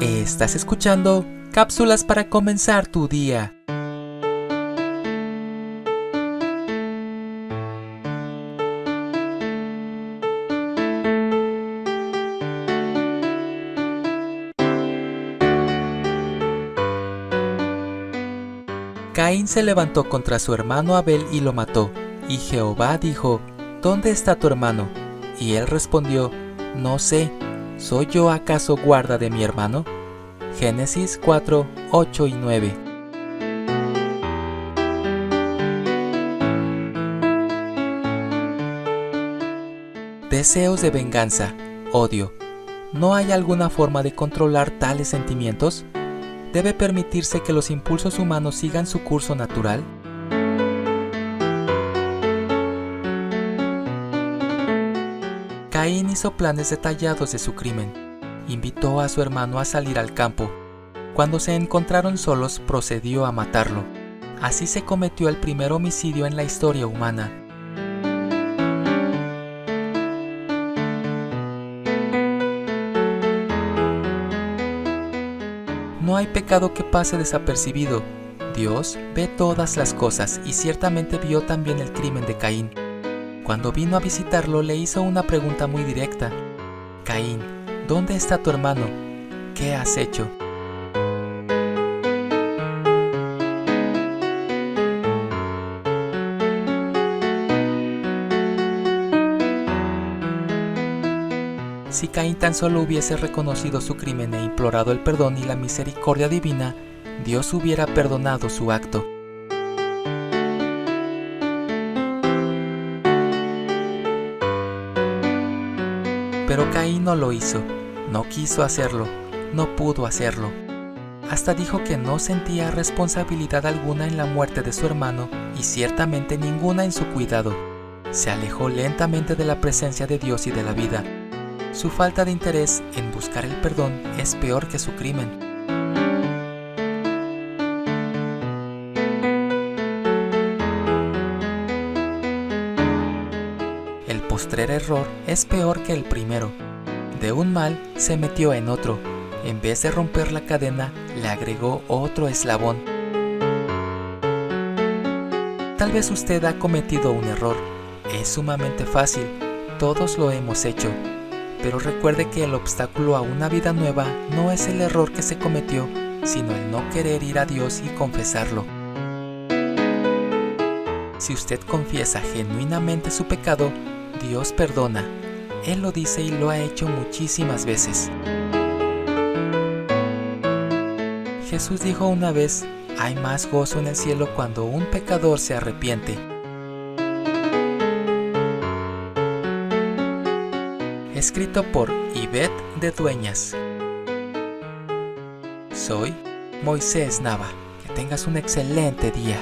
Estás escuchando cápsulas para comenzar tu día. Caín se levantó contra su hermano Abel y lo mató. Y Jehová dijo, ¿Dónde está tu hermano? Y él respondió, No sé, ¿soy yo acaso guarda de mi hermano? Génesis 4, 8 y 9. Deseos de venganza, odio. ¿No hay alguna forma de controlar tales sentimientos? ¿Debe permitirse que los impulsos humanos sigan su curso natural? Caín hizo planes detallados de su crimen. Invitó a su hermano a salir al campo. Cuando se encontraron solos, procedió a matarlo. Así se cometió el primer homicidio en la historia humana. No hay pecado que pase desapercibido. Dios ve todas las cosas y ciertamente vio también el crimen de Caín. Cuando vino a visitarlo le hizo una pregunta muy directa. Caín, ¿dónde está tu hermano? ¿Qué has hecho? Si Caín tan solo hubiese reconocido su crimen e implorado el perdón y la misericordia divina, Dios hubiera perdonado su acto. Pero Caín no lo hizo, no quiso hacerlo, no pudo hacerlo. Hasta dijo que no sentía responsabilidad alguna en la muerte de su hermano y ciertamente ninguna en su cuidado. Se alejó lentamente de la presencia de Dios y de la vida. Su falta de interés en buscar el perdón es peor que su crimen. Postrer error es peor que el primero. De un mal se metió en otro. En vez de romper la cadena, le agregó otro eslabón. Tal vez usted ha cometido un error. Es sumamente fácil. Todos lo hemos hecho. Pero recuerde que el obstáculo a una vida nueva no es el error que se cometió, sino el no querer ir a Dios y confesarlo. Si usted confiesa genuinamente su pecado, Dios perdona. Él lo dice y lo ha hecho muchísimas veces. Jesús dijo una vez, hay más gozo en el cielo cuando un pecador se arrepiente. Escrito por Yvette de Dueñas. Soy Moisés Nava. Que tengas un excelente día.